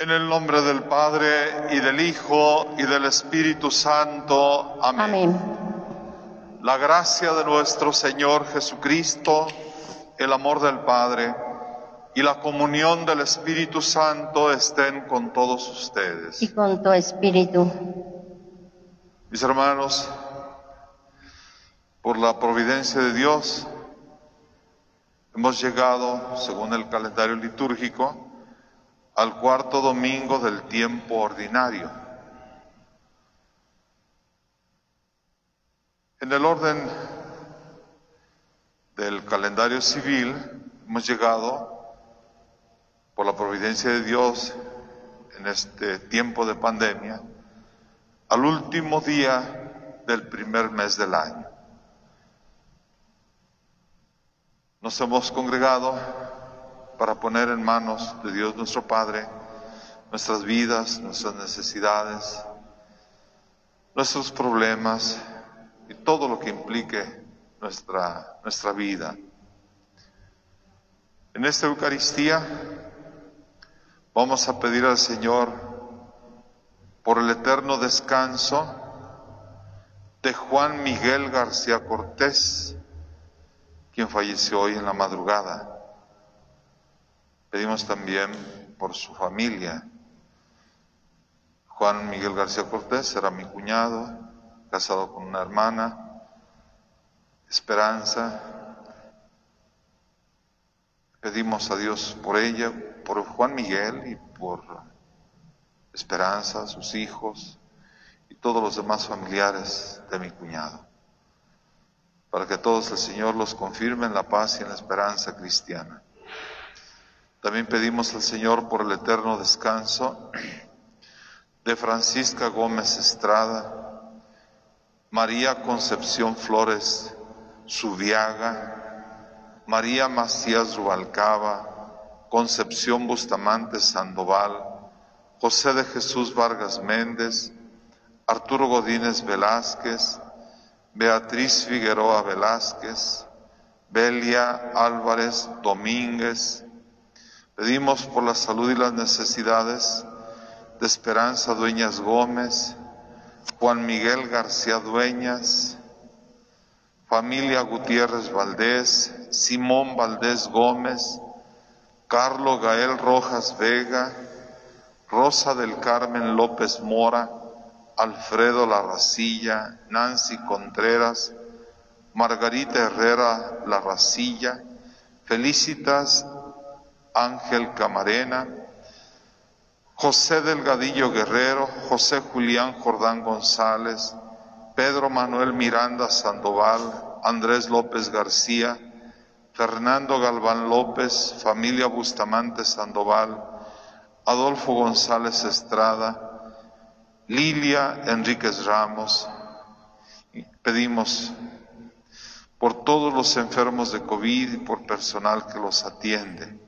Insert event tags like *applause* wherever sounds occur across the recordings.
En el nombre del Padre y del Hijo y del Espíritu Santo. Amén. Amén. La gracia de nuestro Señor Jesucristo, el amor del Padre y la comunión del Espíritu Santo estén con todos ustedes. Y con tu espíritu. Mis hermanos, por la providencia de Dios, hemos llegado, según el calendario litúrgico, al cuarto domingo del tiempo ordinario. En el orden del calendario civil, hemos llegado, por la providencia de Dios, en este tiempo de pandemia, al último día del primer mes del año. Nos hemos congregado para poner en manos de Dios nuestro Padre nuestras vidas, nuestras necesidades, nuestros problemas y todo lo que implique nuestra, nuestra vida. En esta Eucaristía vamos a pedir al Señor por el eterno descanso de Juan Miguel García Cortés, quien falleció hoy en la madrugada. Pedimos también por su familia. Juan Miguel García Cortés era mi cuñado, casado con una hermana, Esperanza. Pedimos a Dios por ella, por Juan Miguel y por Esperanza, sus hijos y todos los demás familiares de mi cuñado, para que todos el Señor los confirme en la paz y en la esperanza cristiana. También pedimos al Señor por el eterno descanso de Francisca Gómez Estrada, María Concepción Flores Subiaga, María Macías Rubalcaba, Concepción Bustamante Sandoval, José de Jesús Vargas Méndez, Arturo Godínez Velázquez, Beatriz Figueroa Velázquez, Belia Álvarez Domínguez, Pedimos por la salud y las necesidades de Esperanza Dueñas Gómez, Juan Miguel García Dueñas, familia Gutiérrez Valdés, Simón Valdés Gómez, Carlos Gael Rojas Vega, Rosa del Carmen López Mora, Alfredo Larracilla, Nancy Contreras, Margarita Herrera Larracilla, Felicitas Ángel Camarena, José Delgadillo Guerrero, José Julián Jordán González, Pedro Manuel Miranda Sandoval, Andrés López García, Fernando Galván López, familia Bustamante Sandoval, Adolfo González Estrada, Lilia Enríquez Ramos. Pedimos por todos los enfermos de COVID y por personal que los atiende.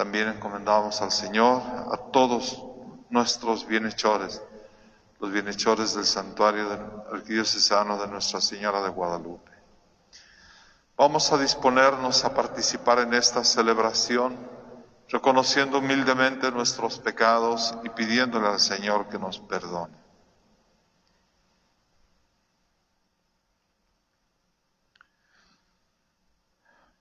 También encomendamos al Señor a todos nuestros bienhechores, los bienhechores del santuario arquidiocesano de Nuestra Señora de Guadalupe. Vamos a disponernos a participar en esta celebración, reconociendo humildemente nuestros pecados y pidiéndole al Señor que nos perdone.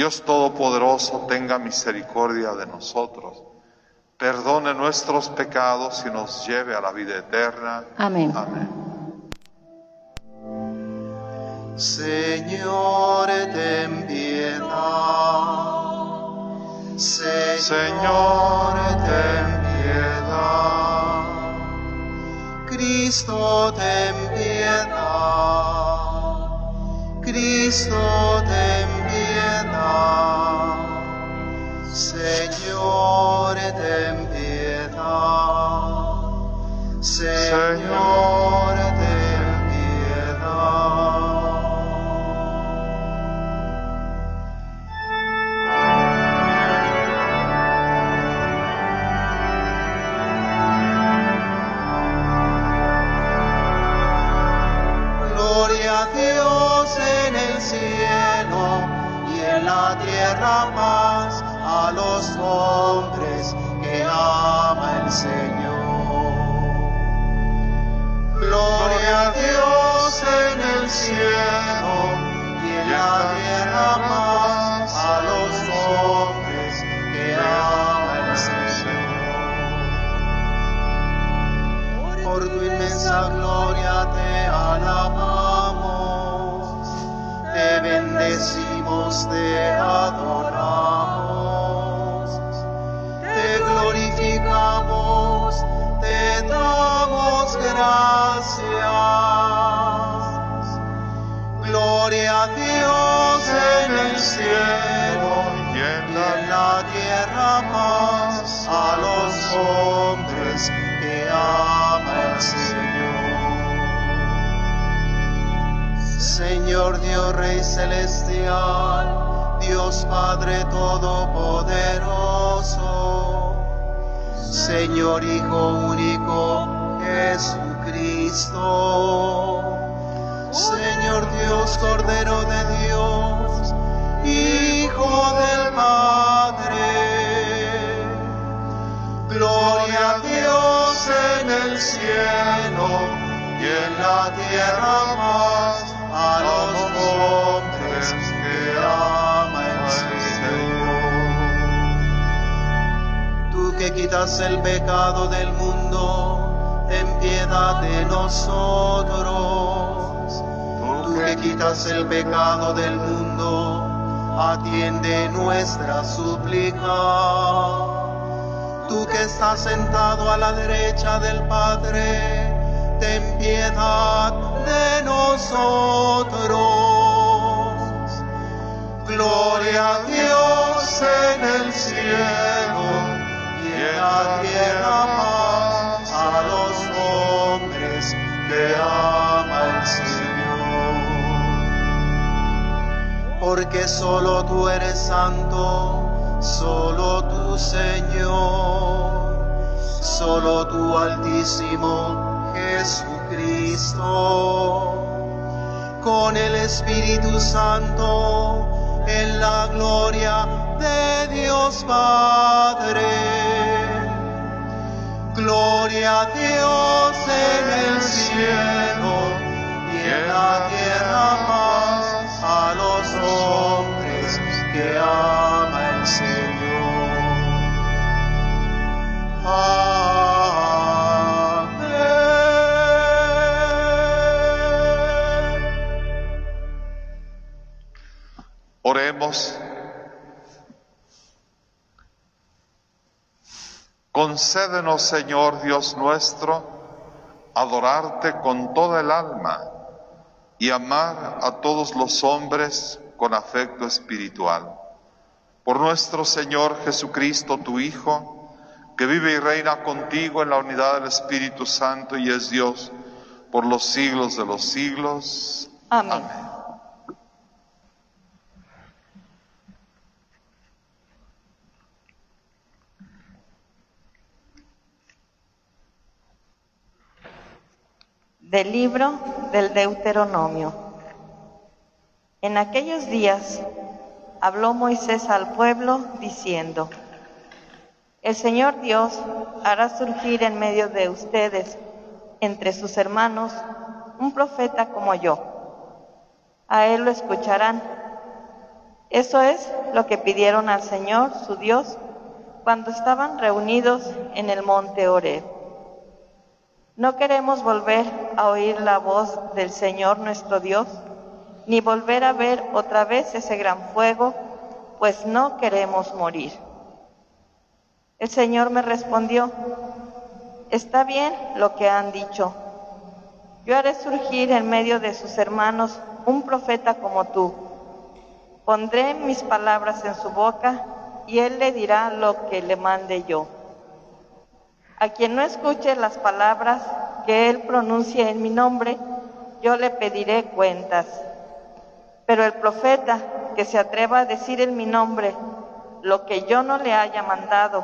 Dios Todopoderoso tenga misericordia de nosotros, perdone nuestros pecados y nos lleve a la vida eterna. Amén. Amén. Señor, ten piedad. Señor, ten piedad. Cristo, ten piedad. Cristo, ten piedad. Señor, ten piedad. Señor, paz a los hombres que ama el Señor. Gloria a Dios en el cielo y en la tierra paz a los hombres que ama el Señor. Por tu inmensa gloria te alabamos, te bendecimos, te adoramos, te glorificamos, te damos gracias. Gloria a Dios en el cielo Y en la tierra paz a los hombres que ama Señor. Dios Rey Celestial, Dios Padre Todopoderoso, Señor Hijo único Jesucristo, Señor Dios Cordero de Dios, Hijo del Padre. Gloria a Dios en el cielo y en la tierra paz a los hombres que ama el Señor. Tú que quitas el pecado del mundo, ten piedad de nosotros. Tú que quitas el pecado del mundo, atiende nuestra súplica. Tú que estás sentado a la derecha del Padre, ten piedad de nosotros. Gloria a Dios en el cielo y en la tierra paz a los hombres que ama el Señor porque solo tú eres santo, solo tú Señor, solo tú Altísimo Jesucristo, con el Espíritu Santo, en la gloria de Dios Padre. Gloria a Dios en el cielo y en la tierra paz a los hombres que ama Oremos. Concédenos, Señor Dios nuestro, adorarte con toda el alma y amar a todos los hombres con afecto espiritual. Por nuestro Señor Jesucristo, tu Hijo, que vive y reina contigo en la unidad del Espíritu Santo y es Dios por los siglos de los siglos. Amén. Del libro del Deuteronomio. En aquellos días habló Moisés al pueblo diciendo, El Señor Dios hará surgir en medio de ustedes, entre sus hermanos, un profeta como yo. A él lo escucharán. Eso es lo que pidieron al Señor, su Dios, cuando estaban reunidos en el monte Oreb. No queremos volver a oír la voz del Señor nuestro Dios, ni volver a ver otra vez ese gran fuego, pues no queremos morir. El Señor me respondió, está bien lo que han dicho. Yo haré surgir en medio de sus hermanos un profeta como tú. Pondré mis palabras en su boca y él le dirá lo que le mande yo. A quien no escuche las palabras que él pronuncie en mi nombre, yo le pediré cuentas. Pero el profeta que se atreva a decir en mi nombre lo que yo no le haya mandado,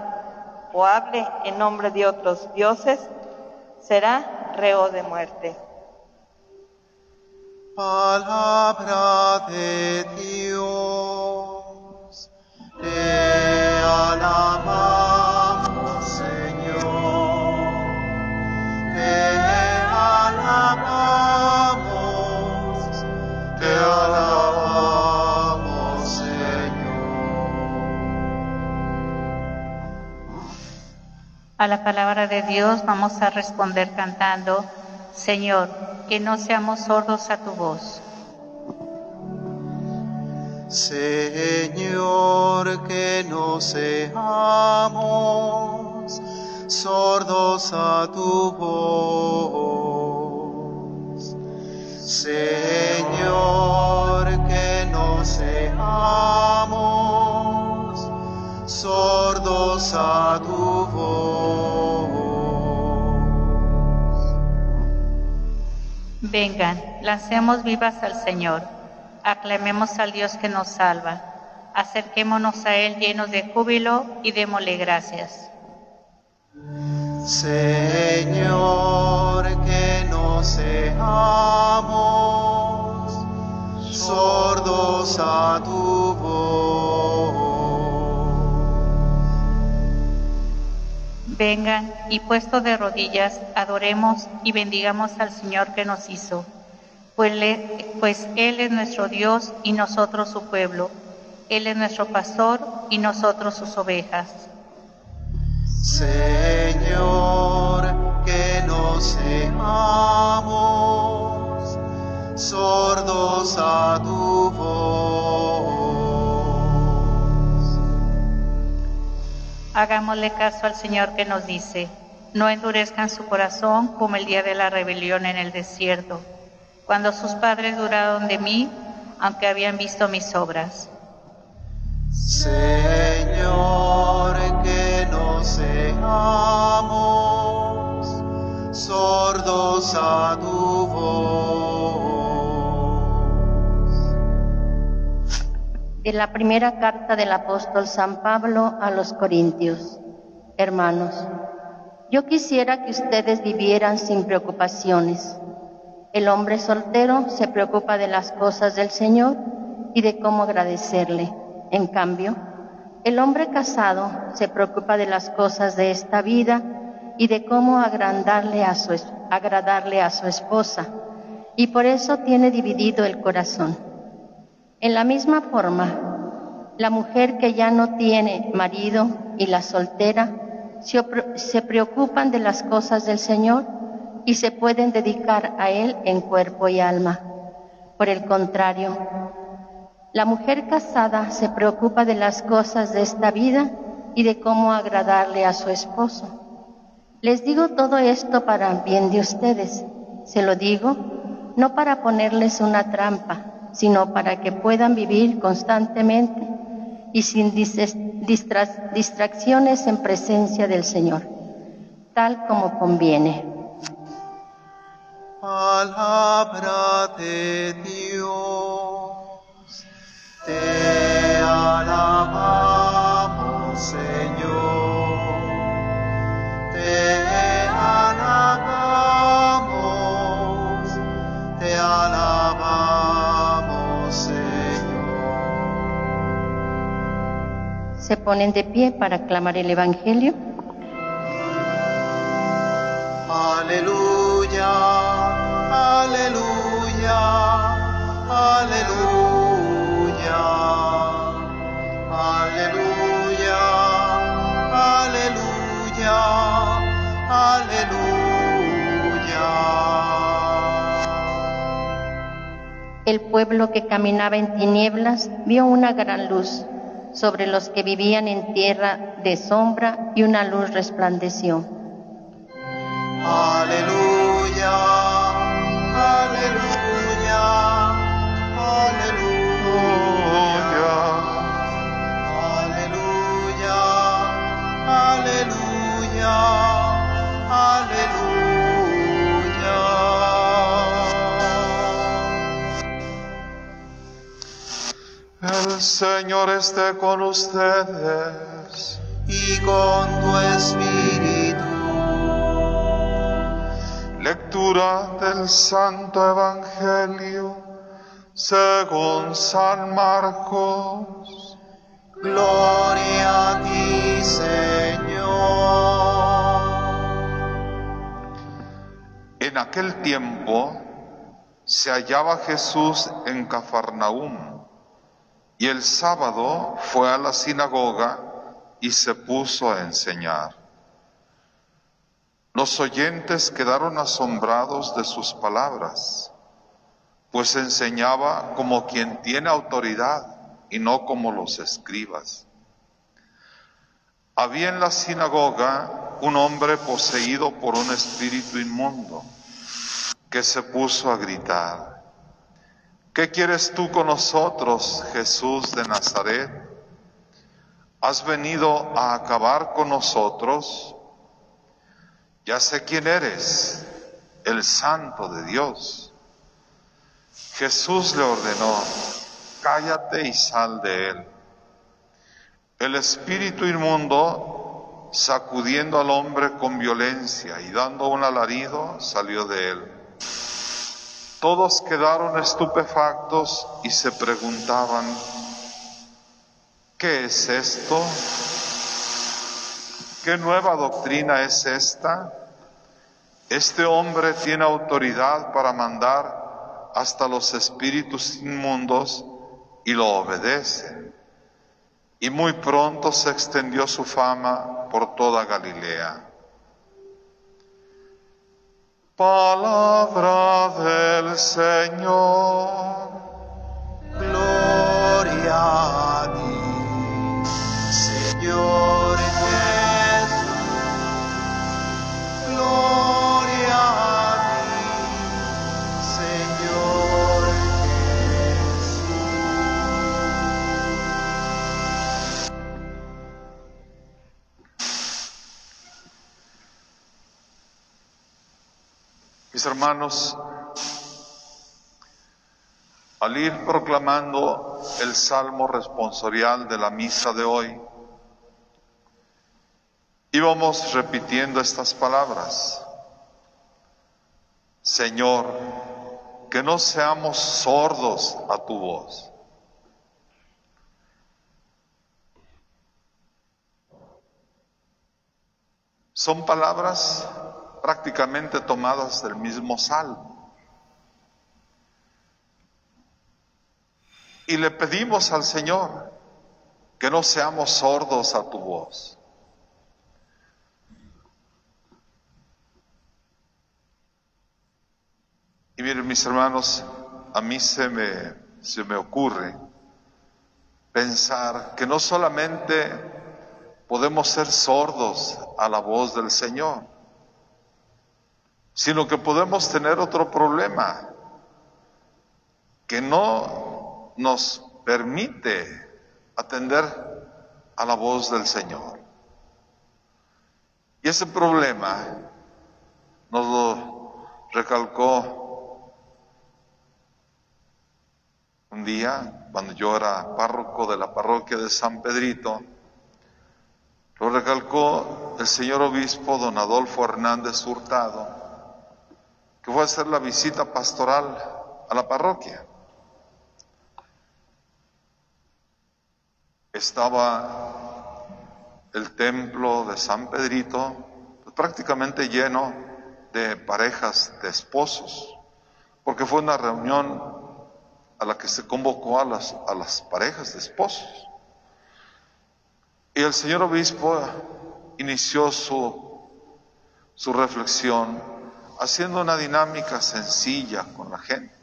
o hable en nombre de otros dioses, será reo de muerte. Palabra de Dios, te alabamos A la palabra de Dios vamos a responder cantando, Señor, que no seamos sordos a tu voz. Señor, que no seamos sordos a tu voz. Señor, que no seamos sordos a tu voz. Vengan, lancemos vivas al Señor, aclamemos al Dios que nos salva, acerquémonos a Él llenos de júbilo y démosle gracias. Señor, que no seamos sordos a tu voz. Vengan y puesto de rodillas, adoremos y bendigamos al Señor que nos hizo, pues, pues Él es nuestro Dios y nosotros su pueblo. Él es nuestro pastor y nosotros sus ovejas. Señor, que no seamos sordos a tu voz. Hagámosle caso al Señor que nos dice, no endurezcan su corazón como el día de la rebelión en el desierto, cuando sus padres duraron de mí, aunque habían visto mis obras. Señor, que no seamos sordos a tu voz. De la primera carta del apóstol San Pablo a los Corintios. Hermanos, yo quisiera que ustedes vivieran sin preocupaciones. El hombre soltero se preocupa de las cosas del Señor y de cómo agradecerle. En cambio, el hombre casado se preocupa de las cosas de esta vida y de cómo agradarle a su, agradarle a su esposa, y por eso tiene dividido el corazón. En la misma forma, la mujer que ya no tiene marido y la soltera se, preocupan de las cosas del Señor y se pueden dedicar a Él en cuerpo y alma. Por el contrario, la mujer casada se preocupa de las cosas de esta vida y de cómo agradarle a su esposo. Les digo todo esto para bien de ustedes. Se lo digo no para ponerles una trampa, sino para que puedan vivir constantemente y sin dis- distra- distracciones en presencia del Señor, tal como conviene. Palabra de Dios, te alabamos Señor, te alabamos, te alabamos se ponen de pie para clamar el Evangelio. Aleluya, aleluya, aleluya, aleluya, aleluya, aleluya. El pueblo que caminaba en tinieblas vio una gran luz sobre los que vivían en tierra de sombra y una luz resplandeció. Aleluya, aleluya, aleluya, aleluya, aleluya, aleluya. El Señor esté con ustedes. Y con tu espíritu. Lectura del Santo Evangelio según San Marcos. Gloria a ti, Señor. En aquel tiempo se hallaba Jesús en Cafarnaúm y el sábado fue a la sinagoga y se puso a enseñar. Los oyentes quedaron asombrados de sus palabras, pues enseñaba como quien tiene autoridad y no como los escribas. Había en la sinagoga un hombre poseído por un espíritu inmundo que se puso a gritar, ¿qué quieres tú con nosotros, Jesús de Nazaret? ¿Has venido a acabar con nosotros? Ya sé quién eres, el santo de Dios. Jesús le ordenó, cállate y sal de él. El espíritu inmundo, sacudiendo al hombre con violencia y dando un alarido, salió de él. Todos quedaron estupefactos y se preguntaban, ¿qué es esto? ¿Qué nueva doctrina es esta? Este hombre tiene autoridad para mandar hasta los espíritus inmundos y lo obedece. Y muy pronto se extendió su fama por toda Galilea. Palabra del Señor. Gloria a ti, Señor Mis hermanos, al ir proclamando el salmo responsorial de la misa de hoy, íbamos repitiendo estas palabras. Señor, que no seamos sordos a tu voz. Son palabras prácticamente tomadas del mismo salmo. Y le pedimos al Señor que no seamos sordos a tu voz. Y miren mis hermanos, a mí se me, se me ocurre pensar que no solamente podemos ser sordos a la voz del Señor, sino que podemos tener otro problema que no nos permite atender a la voz del Señor. Y ese problema nos lo recalcó un día cuando yo era párroco de la parroquia de San Pedrito, lo recalcó el señor obispo don Adolfo Hernández Hurtado, que fue a hacer la visita pastoral a la parroquia. Estaba el templo de San Pedrito pues, prácticamente lleno de parejas de esposos, porque fue una reunión a la que se convocó a las, a las parejas de esposos. Y el señor obispo inició su, su reflexión haciendo una dinámica sencilla con la gente.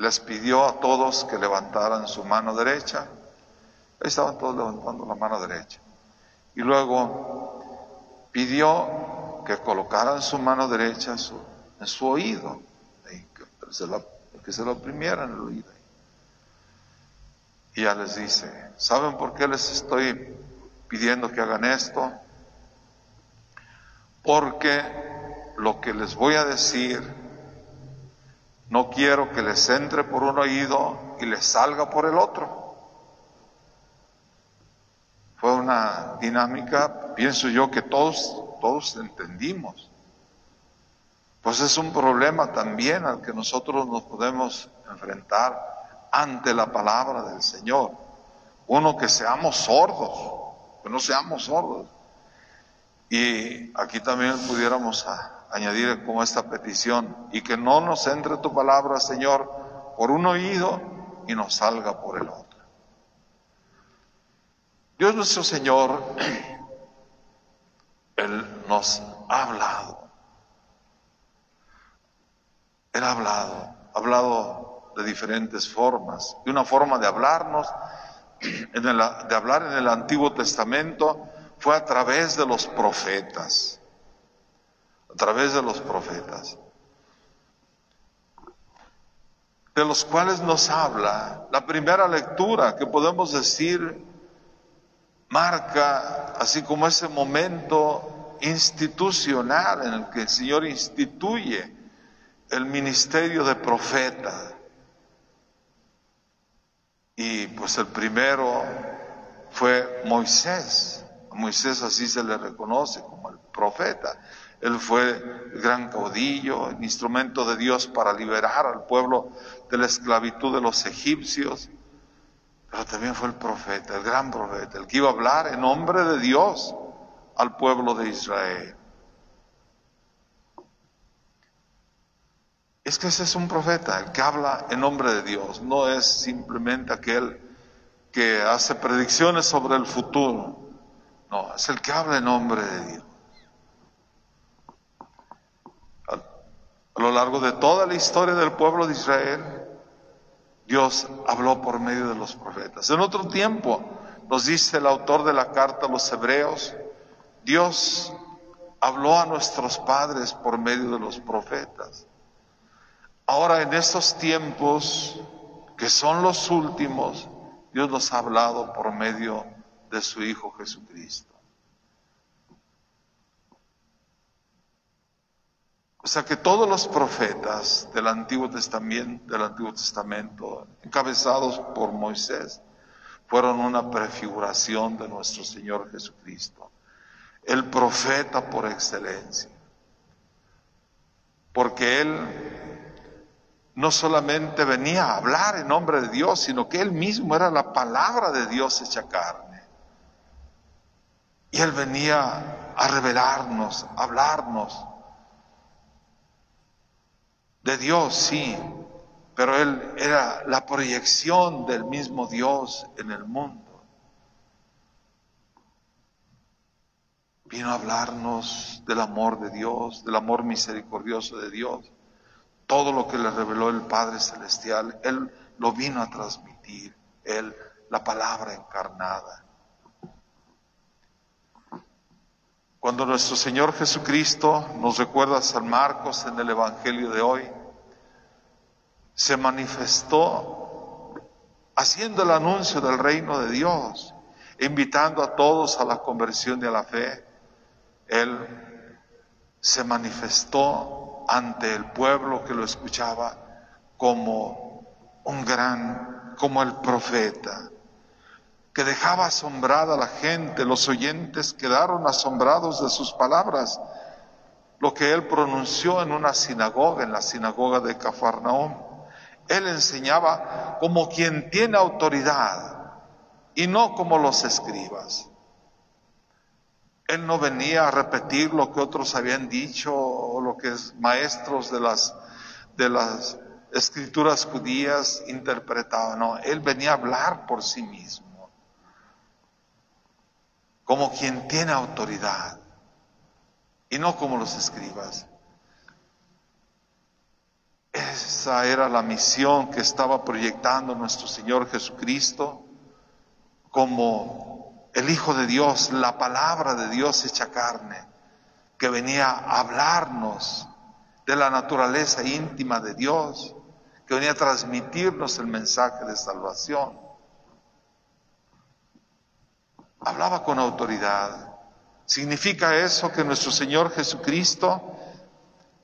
les pidió a todos que levantaran su mano derecha. Ahí estaban todos levantando la mano derecha. Y luego pidió que colocaran su mano derecha en su oído, que se la, que se oprimieran el oído. Y ya les dice, ¿saben por qué les estoy pidiendo que hagan esto? Porque lo que les voy a decir, no quiero que les entre por un oído y les salga por el otro. Fue una dinámica, pienso yo, que todos, todos entendimos. Pues es un problema también al que nosotros nos podemos enfrentar ante la palabra del Señor. Uno, que seamos sordos, que no seamos sordos. Y aquí también pudiéramos añadir como esta petición, y que no nos entre tu palabra, Señor, por un oído y nos salga por el otro. Dios nuestro Señor, *clears throat* Él nos ha hablado. Él ha hablado, ha hablado de diferentes formas. Y una forma de hablarnos, *clears throat* de hablar en el Antiguo Testamento, fue a través de los profetas. A través de los profetas. De los cuales nos habla la primera lectura que podemos decir marca así como ese momento institucional en el que el Señor instituye el ministerio de profeta. Y pues el primero fue Moisés. A Moisés así se le reconoce como el profeta. Él fue el gran caudillo, el instrumento de Dios para liberar al pueblo de la esclavitud de los egipcios pero también fue el profeta, el gran profeta, el que iba a hablar en nombre de Dios al pueblo de Israel. Es que ese es un profeta, el que habla en nombre de Dios, no es simplemente aquel que hace predicciones sobre el futuro, no, es el que habla en nombre de Dios. A lo largo de toda la historia del pueblo de Israel, Dios habló por medio de los profetas. En otro tiempo, nos dice el autor de la carta a los hebreos, Dios habló a nuestros padres por medio de los profetas. Ahora en estos tiempos, que son los últimos, Dios nos ha hablado por medio de su Hijo Jesucristo. O sea que todos los profetas del Antiguo Testamento, del Antiguo Testamento, encabezados por Moisés, fueron una prefiguración de nuestro Señor Jesucristo, el profeta por excelencia. Porque Él no solamente venía a hablar en nombre de Dios, sino que Él mismo era la palabra de Dios hecha carne. Y Él venía a revelarnos, a hablarnos de Dios, sí, pero Él era la proyección del mismo Dios en el mundo. Vino a hablarnos del amor de Dios, del amor misericordioso de Dios. Todo lo que le reveló el Padre Celestial, Él lo vino a transmitir, Él, la palabra encarnada. Cuando nuestro Señor Jesucristo nos recuerda a San Marcos en el Evangelio de hoy, se manifestó haciendo el anuncio del reino de Dios, invitando a todos a la conversión y a la fe. Él se manifestó ante el pueblo que lo escuchaba como un gran, como el profeta que dejaba asombrada a la gente, los oyentes quedaron asombrados de sus palabras, lo que él pronunció en una sinagoga, en la sinagoga de Cafarnaum. Él enseñaba como quien tiene autoridad y no como los escribas. Él no venía a repetir lo que otros habían dicho o lo que es maestros de las, de las escrituras judías interpretaban. No, él venía a hablar por sí mismo como quien tiene autoridad y no como los escribas. Es Esa era la misión que estaba proyectando nuestro Señor Jesucristo como el Hijo de Dios, la palabra de Dios hecha carne, que venía a hablarnos de la naturaleza íntima de Dios, que venía a transmitirnos el mensaje de salvación. Hablaba con autoridad. ¿Significa eso que nuestro Señor Jesucristo,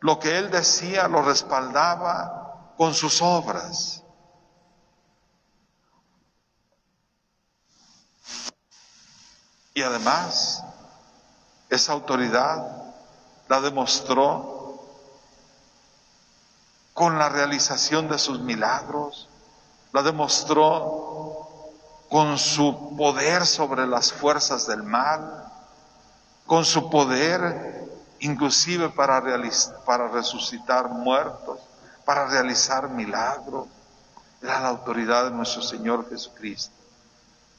lo que Él decía, lo respaldaba con sus obras? Y además, esa autoridad la demostró con la realización de sus milagros, la demostró con su poder sobre las fuerzas del mal, con su poder inclusive para, para resucitar muertos, para realizar milagros. Era la autoridad de nuestro Señor Jesucristo.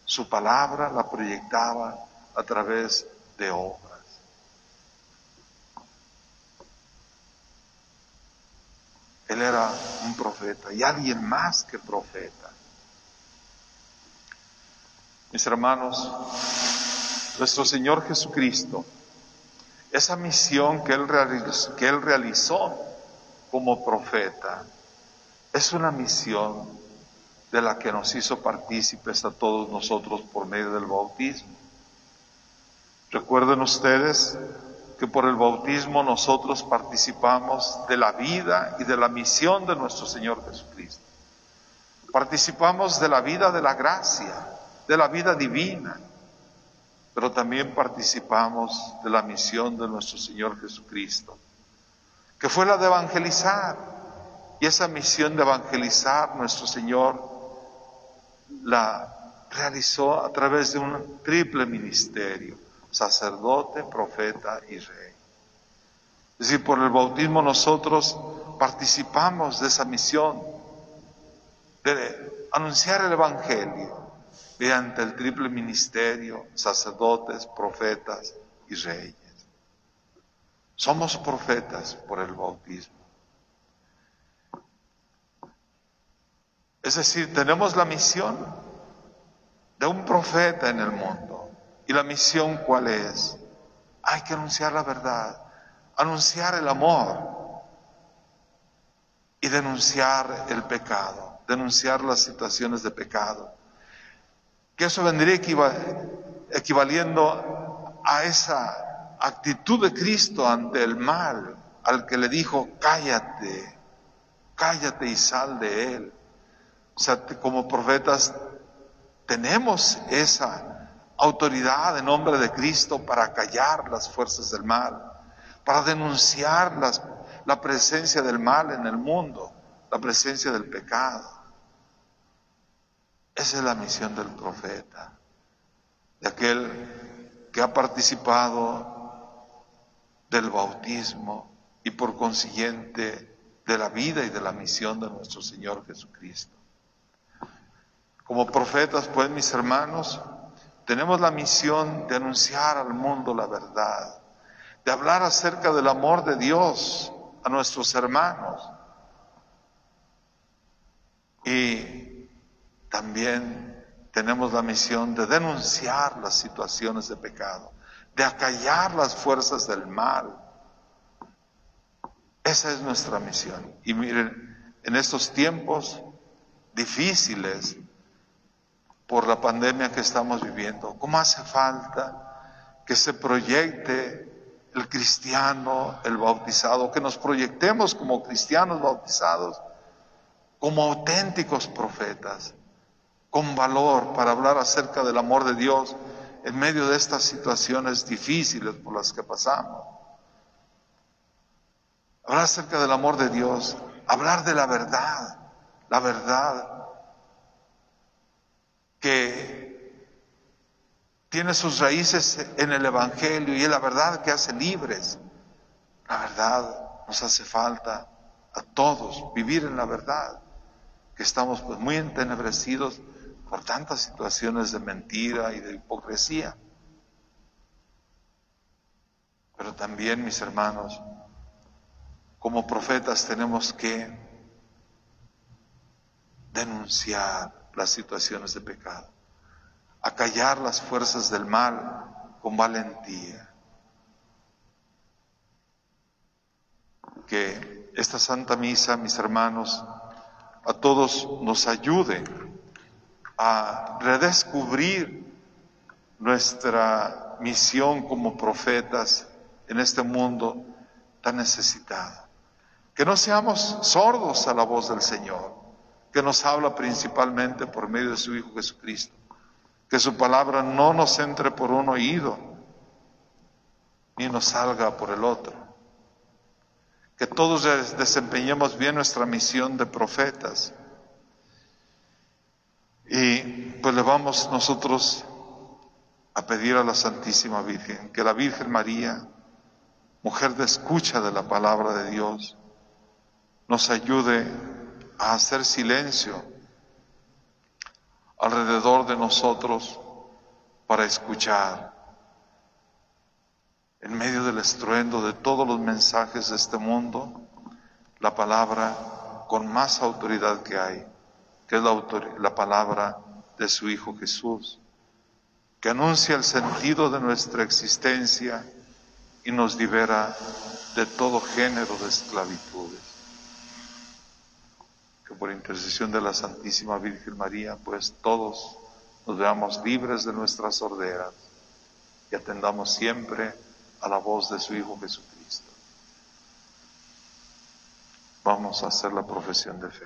Su palabra la proyectaba a través de obras. Él era un profeta y alguien más que profeta. Mis hermanos, nuestro Señor Jesucristo, esa misión que él, realizó, que él realizó como profeta, es una misión de la que nos hizo partícipes a todos nosotros por medio del bautismo. Recuerden ustedes que por el bautismo nosotros participamos de la vida y de la misión de nuestro Señor Jesucristo. Participamos de la vida de la gracia, de la vida divina, pero también participamos de la misión de nuestro Señor Jesucristo, que fue la de evangelizar. Y esa misión de evangelizar nuestro Señor la realizó a través de un triple ministerio sacerdote, profeta y rey. Es decir, por el bautismo nosotros participamos de esa misión de anunciar el Evangelio mediante el triple ministerio, sacerdotes, profetas y reyes. Somos profetas por el bautismo. Es decir, tenemos la misión de un profeta en el mundo. ¿Y la misión cuál es? Hay que anunciar la verdad, anunciar el amor y denunciar el pecado, denunciar las situaciones de pecado. Que eso vendría equivaliendo a esa actitud de Cristo ante el mal, al que le dijo, cállate, cállate y sal de él. O sea, como profetas tenemos esa autoridad en nombre de Cristo para callar las fuerzas del mal, para denunciar la presencia del mal en el mundo, la presencia del pecado. Esa es la misión del profeta, de aquel que ha participado del bautismo y por consiguiente de la vida y de la misión de nuestro Señor Jesucristo. Como profetas, pues, mis hermanos, tenemos la misión de anunciar al mundo la verdad, de hablar acerca del amor de Dios a nuestros hermanos. Y también tenemos la misión de denunciar las situaciones de pecado, de acallar las fuerzas del mal. Esa es nuestra misión. Y miren, en estos tiempos difíciles, por la pandemia que estamos viviendo. ¿Cómo hace falta que se proyecte el cristiano, el bautizado, que nos proyectemos como cristianos bautizados, como auténticos profetas, con valor para hablar acerca del amor de Dios en medio de estas situaciones difíciles por las que pasamos? Hablar acerca del amor de Dios, hablar de la verdad, la verdad que tiene sus raíces en el Evangelio y es la verdad que hace libres. La verdad nos hace falta a todos vivir en la verdad, que estamos pues muy entenebrecidos por tantas situaciones de mentira y de hipocresía. Pero también, mis hermanos, como profetas tenemos que denunciar las situaciones de pecado, a callar las fuerzas del mal con valentía. Que esta Santa Misa, mis hermanos, a todos nos ayude a redescubrir nuestra misión como profetas en este mundo tan necesitado. Que no seamos sordos a la voz del Señor, que nos habla principalmente por medio de su Hijo Jesucristo. Que su palabra no nos entre por un oído, ni nos salga por el otro. Que todos desempeñemos bien nuestra misión de profetas. Y pues le vamos nosotros a pedir a la Santísima Virgen, que la Virgen María, mujer de escucha de la palabra de Dios, nos ayude a hacer silencio alrededor de nosotros para escuchar. En medio del estruendo de todos los mensajes de este mundo la palabra con más autoridad que hay, que es la, la palabra de su Hijo Jesús, que anuncia el sentido de nuestra existencia y nos libera de todo género de esclavitudes que por intercesión de la Santísima Virgen María, pues todos nos veamos libres de nuestras sorderas y atendamos siempre a la voz de su Hijo Jesucristo. Vamos a hacer la profesión de fe.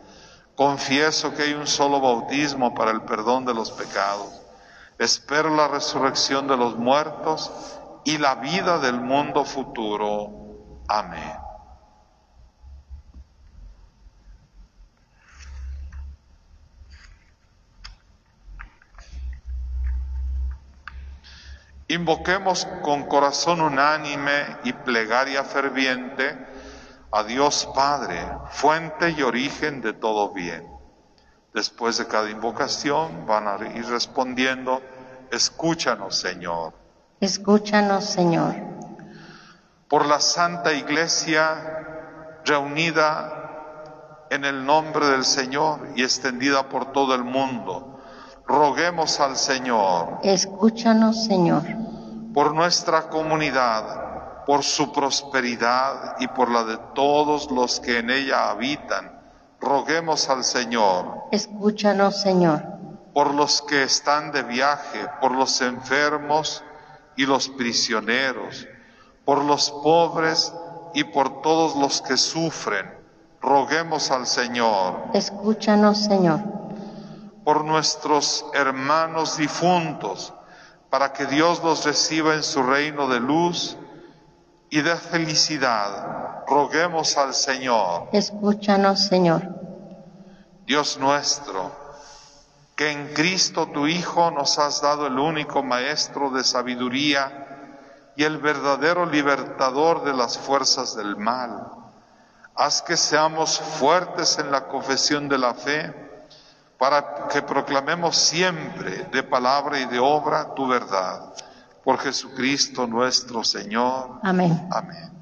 Confieso que hay un solo bautismo para el perdón de los pecados. Espero la resurrección de los muertos y la vida del mundo futuro. Amén. Invoquemos con corazón unánime y plegaria ferviente a Dios Padre, fuente y origen de todo bien. Después de cada invocación van a ir respondiendo, escúchanos Señor. Escúchanos Señor. Por la Santa Iglesia reunida en el nombre del Señor y extendida por todo el mundo, roguemos al Señor. Escúchanos Señor. Por nuestra comunidad por su prosperidad y por la de todos los que en ella habitan. Roguemos al Señor. Escúchanos, Señor. Por los que están de viaje, por los enfermos y los prisioneros, por los pobres y por todos los que sufren. Roguemos al Señor. Escúchanos, Señor. Por nuestros hermanos difuntos, para que Dios los reciba en su reino de luz y de felicidad. Roguemos al Señor. Escúchanos, Señor. Dios nuestro, que en Cristo tu Hijo nos has dado el único Maestro de sabiduría y el verdadero libertador de las fuerzas del mal. Haz que seamos fuertes en la confesión de la fe, para que proclamemos siempre de palabra y de obra tu verdad. Por Jesucristo nuestro Señor. Amén. Amén.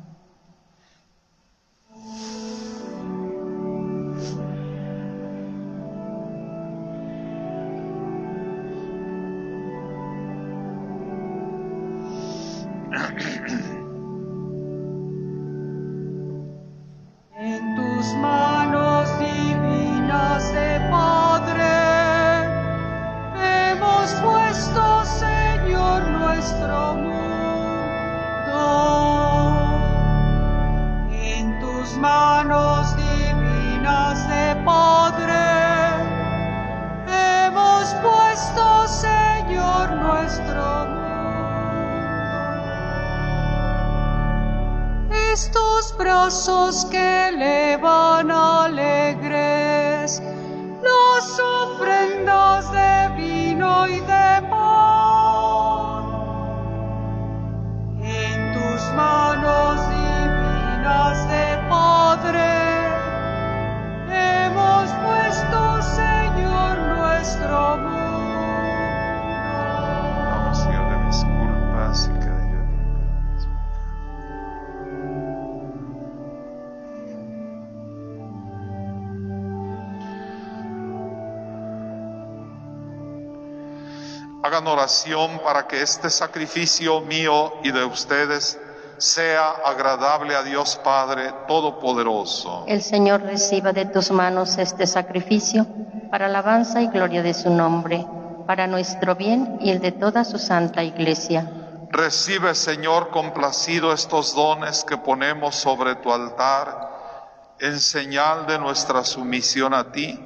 Para que este sacrificio mío y de ustedes sea agradable a Dios Padre Todopoderoso. El Señor reciba de tus manos este sacrificio para alabanza y gloria de su nombre, para nuestro bien y el de toda su santa iglesia. Recibe, Señor, complacido estos dones que ponemos sobre tu altar en señal de nuestra sumisión a ti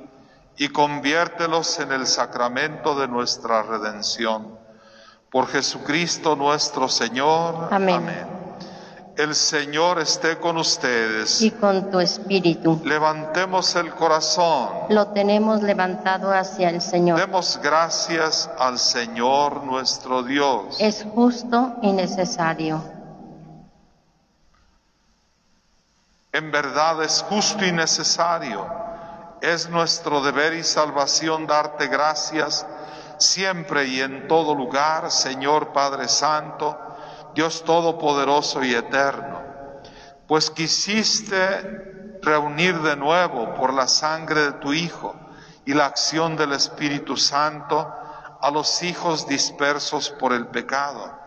y conviértelos en el sacramento de nuestra redención. Por Jesucristo nuestro Señor. Amén. El Señor esté con ustedes. Y con tu espíritu Levantemos el corazón. lo tenemos levantado hacia el Señor. Demos gracias al Señor nuestro Dios. Es justo y necesario. En verdad es justo y necesario. Es nuestro deber y salvación darte gracias siempre y en todo lugar, Señor Padre Santo, Dios Todopoderoso y Eterno, pues quisiste reunir de nuevo por la sangre de tu Hijo y la acción del Espíritu Santo a los hijos dispersos por el pecado,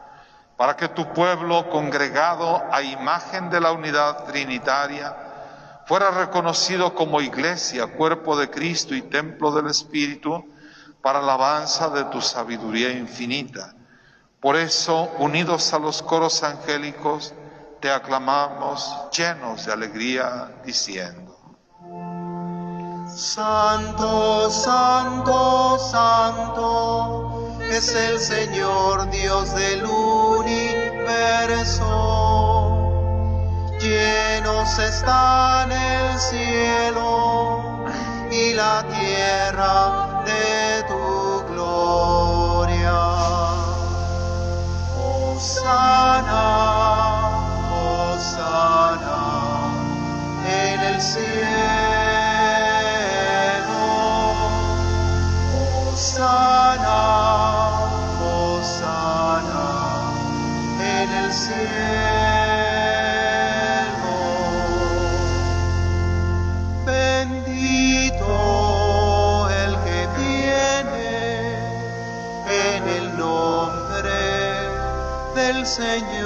para que tu pueblo congregado a imagen de la unidad trinitaria, fuera reconocido como iglesia, cuerpo de Cristo y templo del Espíritu, para alabanza de tu sabiduría infinita. Por eso, unidos a los coros angélicos, te aclamamos llenos de alegría, diciendo, Santo, santo, santo, es el Señor Dios del universo. Llenos están el cielo y la tierra de tu gloria. Hosanna, Hosanna en el cielo. Hosanna, Hosanna en el cielo. Señor.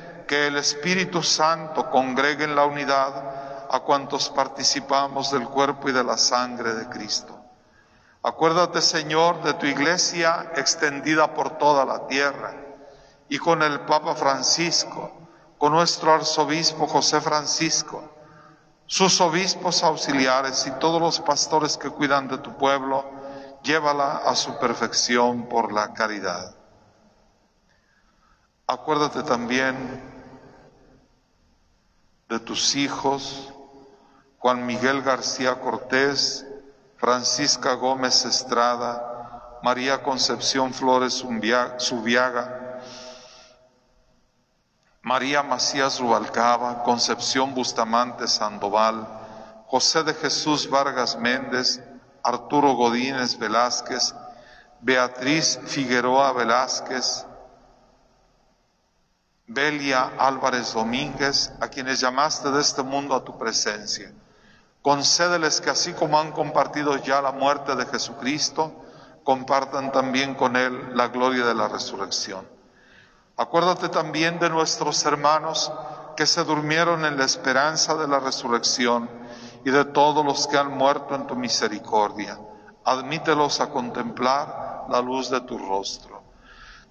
que el Espíritu Santo congregue en la unidad a cuantos participamos del cuerpo y de la sangre de Cristo. Acuérdate, Señor, de tu iglesia extendida por toda la tierra y con el Papa Francisco, con nuestro arzobispo José Francisco, sus obispos auxiliares y todos los pastores que cuidan de tu pueblo, llévala a su perfección por la caridad. Acuérdate también de tus hijos, Juan Miguel García Cortés, Francisca Gómez Estrada, María Concepción Flores Subiaga, María Macías Rubalcaba, Concepción Bustamante Sandoval, José de Jesús Vargas Méndez, Arturo Godínez Velázquez, Beatriz Figueroa Velázquez, Belia Álvarez Domínguez, a quienes llamaste de este mundo a tu presencia. Concédeles que así como han compartido ya la muerte de Jesucristo, compartan también con Él la gloria de la resurrección. Acuérdate también de nuestros hermanos que se durmieron en la esperanza de la resurrección y de todos los que han muerto en tu misericordia. Admítelos a contemplar la luz de tu rostro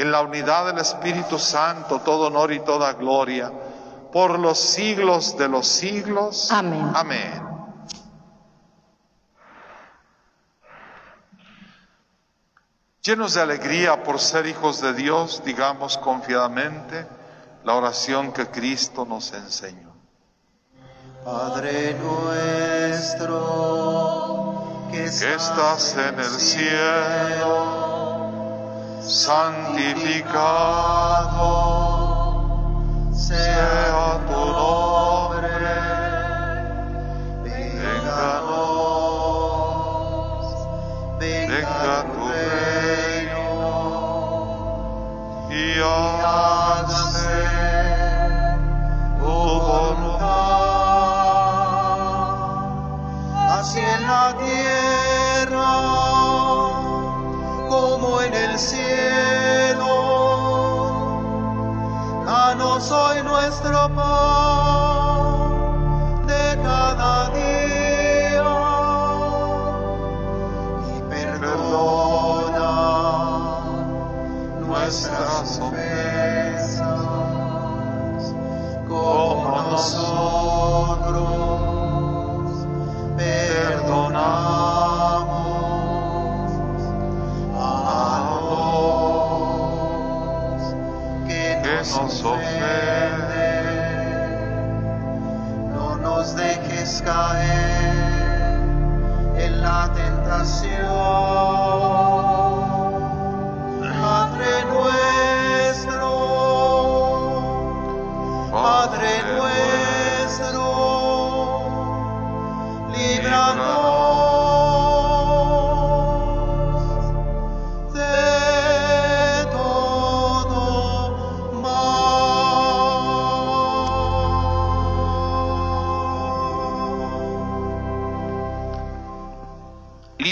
en la unidad del Espíritu Santo, todo honor y toda gloria, por los siglos de los siglos. Amén. Amén. Llenos de alegría por ser hijos de Dios, digamos confiadamente la oración que Cristo nos enseñó. Padre nuestro, que estás en el cielo santificado sea tu nombre, venga venga tu reino. Y hágase tu voluntad, así en la tierra como en el cielo. Danos hoy nuestro pan de cada día y perdona nuestras ofensas, nos. No nos dejes caer en la tentación.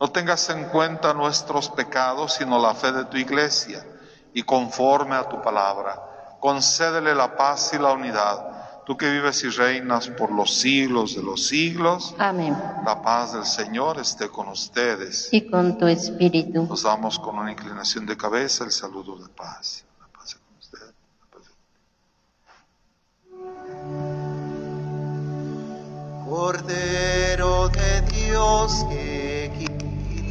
No tengas en cuenta nuestros pecados, sino la fe de tu iglesia, y conforme a tu palabra, concédele la paz y la unidad. Tú que vives y reinas por los siglos de los siglos, Amén. la paz del Señor esté con ustedes. Y con tu espíritu. Nos damos con una inclinación de cabeza el saludo de paz. La paz sea con ustedes. La paz sea- Cordero de Dios que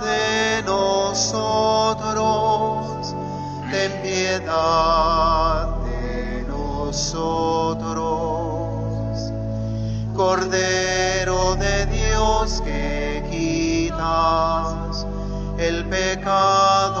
de nosotros, ten piedad de nosotros. Cordero de Dios que quitas el pecado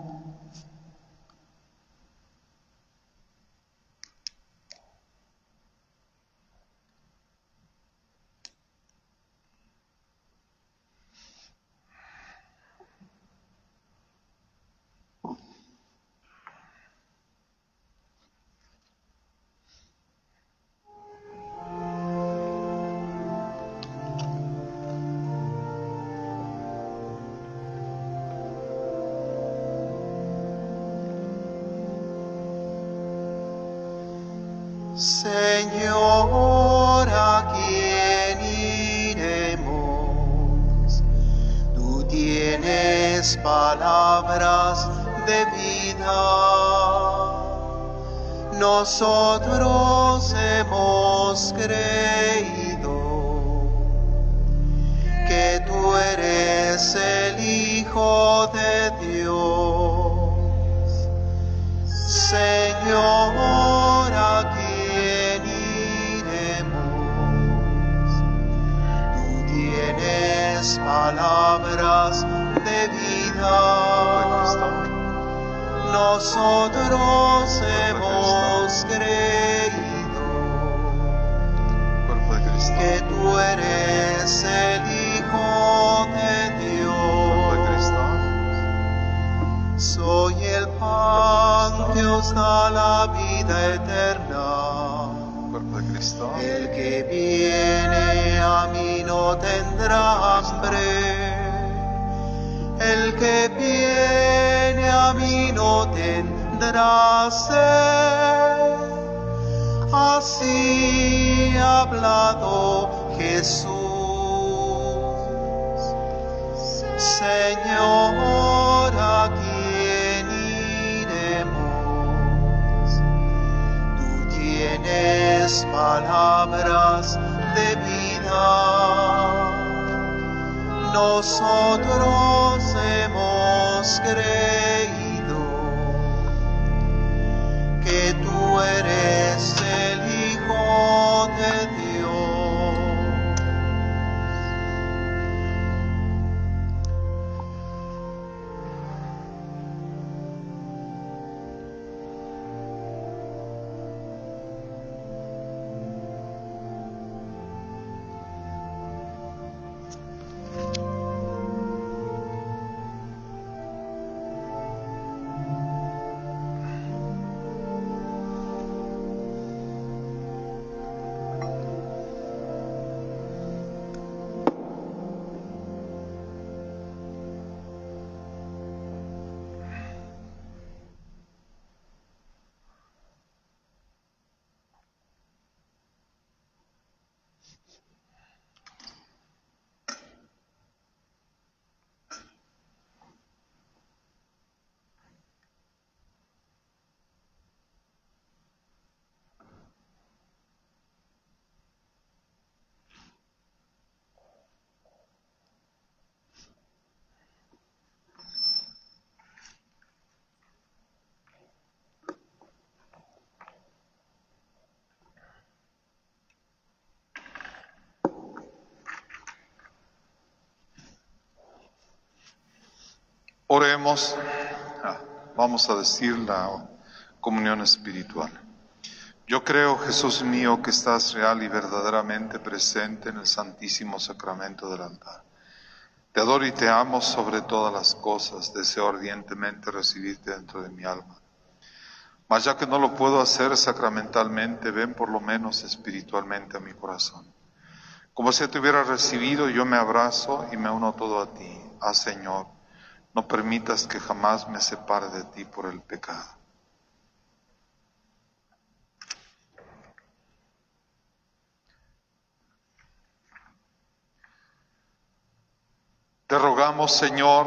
Palabras de vida. Nosotros hemos creído que tú eres el Hijo de. Dios. Soy el pan que os da la vida eterna. Tendrá hambre. El que viene a mí no tendrá sed. Así ha hablado Jesús. Señor, ¿a quién iremos? Tú tienes palabras de vida. Nosotros hemos creído que tú eres Oremos. Ah, Vamos a decir la comunión espiritual. Yo creo, Jesús mío, que estás real y verdaderamente presente en el santísimo sacramento del altar. Te adoro y te amo sobre todas las cosas. Deseo ardientemente recibirte dentro de mi alma. Mas ya que no lo puedo hacer sacramentalmente, ven por lo menos espiritualmente a mi corazón. Como si te hubiera recibido, yo me abrazo y me uno todo a ti. Ah, Señor, no permitas que jamás me separe de ti por el pecado. Te rogamos, Señor,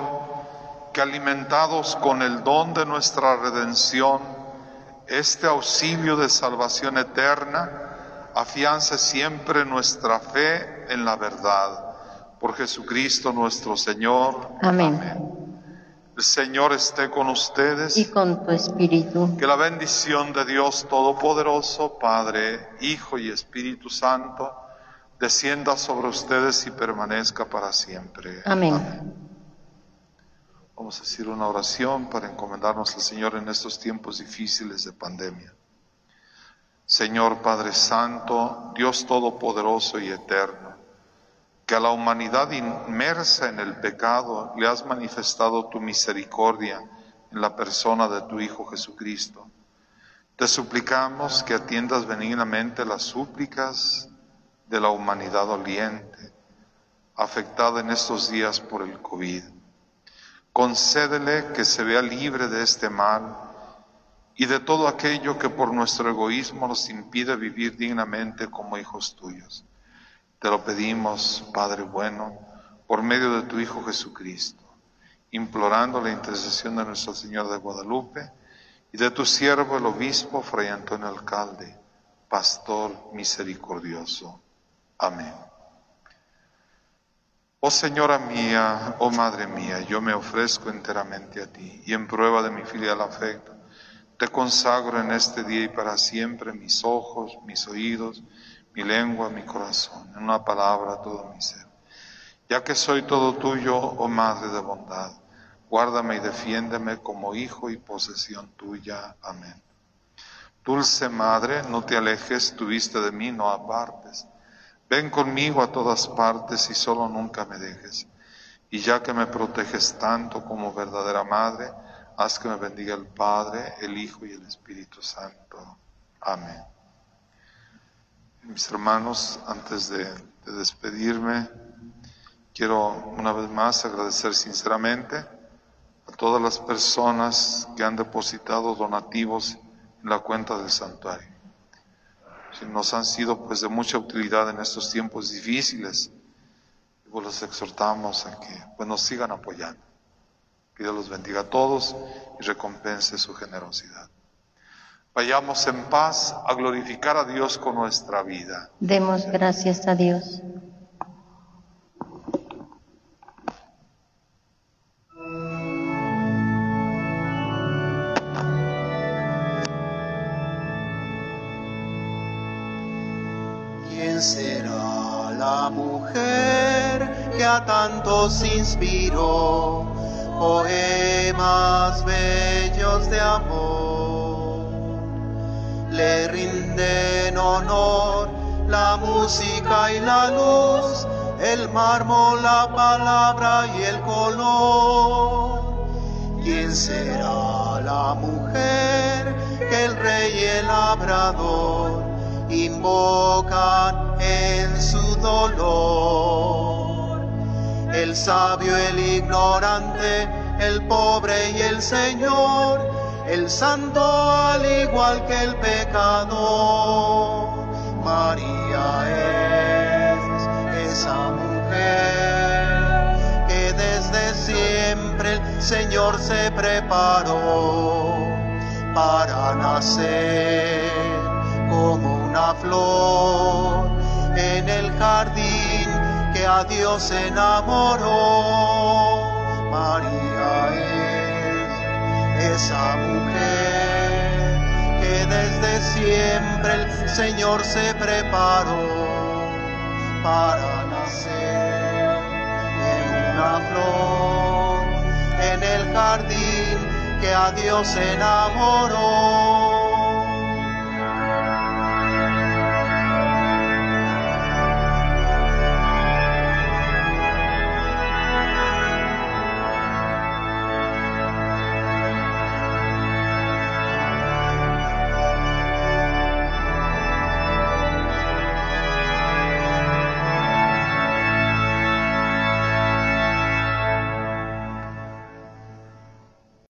que alimentados con el don de nuestra redención, este auxilio de salvación eterna, afiance siempre nuestra fe en la verdad. Por Jesucristo nuestro Señor. Amén. El Señor esté con ustedes. Y con tu espíritu. Que la bendición de Dios Todopoderoso, Padre, Hijo y Espíritu Santo, descienda sobre ustedes y permanezca para siempre. Amén. Vamos a decir una oración para encomendarnos al Señor en estos tiempos difíciles de pandemia. Señor Padre Santo, Dios Todopoderoso y Eterno, que a la humanidad inmersa en el pecado le has manifestado tu misericordia en la persona de tu Hijo Jesucristo. Te suplicamos que atiendas benignamente las súplicas de la humanidad doliente, afectada en estos días por el COVID. Concédele que se vea libre de este mal y de todo aquello que por nuestro egoísmo nos impide vivir dignamente como hijos tuyos. Te lo pedimos, Padre bueno, por medio de tu Hijo Jesucristo, implorando la intercesión de nuestro Señor de Guadalupe y de tu siervo el obispo Fray Antonio Alcalde, pastor misericordioso. Amén. Oh Señora mía, oh Madre mía, yo me ofrezco enteramente a ti y en prueba de mi filial afecto, te consagro en este día y para siempre mis ojos, mis oídos, mi lengua, mi corazón, en una palabra todo mi ser. Ya que soy todo tuyo, oh Madre de bondad, guárdame y defiéndeme como hijo y posesión tuya. Amén. Dulce Madre, no te alejes, tu vista de mí no apartes. Ven conmigo a todas partes y solo nunca me dejes. Y ya que me proteges tanto como verdadera Madre, haz que me bendiga el Padre, el Hijo y el Espíritu Santo. Amén. Mis hermanos, antes de, de despedirme, Quiero una vez más agradecer sinceramente a todas las personas que han depositado donativos en la cuenta del santuario. Nos han sido pues de mucha utilidad en estos tiempos difíciles y pues los exhortamos a que pues nos sigan apoyando. Que Dios los bendiga a todos y recompense su generosidad. Vayamos en paz a glorificar a Dios con nuestra vida. Demos gracias a Dios. ¿Quién será la mujer que a tantos inspiró poemas bellos de amor? Le rinden honor la música y la luz, el mármol, la palabra y el color. ¿Quién será la mujer que el rey y el labrador invocan en su dolor? El sabio, el ignorante, el pobre y el Señor, el santo al igual que el pecador. María es esa mujer que desde siempre el Señor se preparó para nacer como una flor en el jardín que a Dios enamoró. María es esa mujer siempre el Señor se preparó para nacer en una flor en el jardín que a Dios enamoró.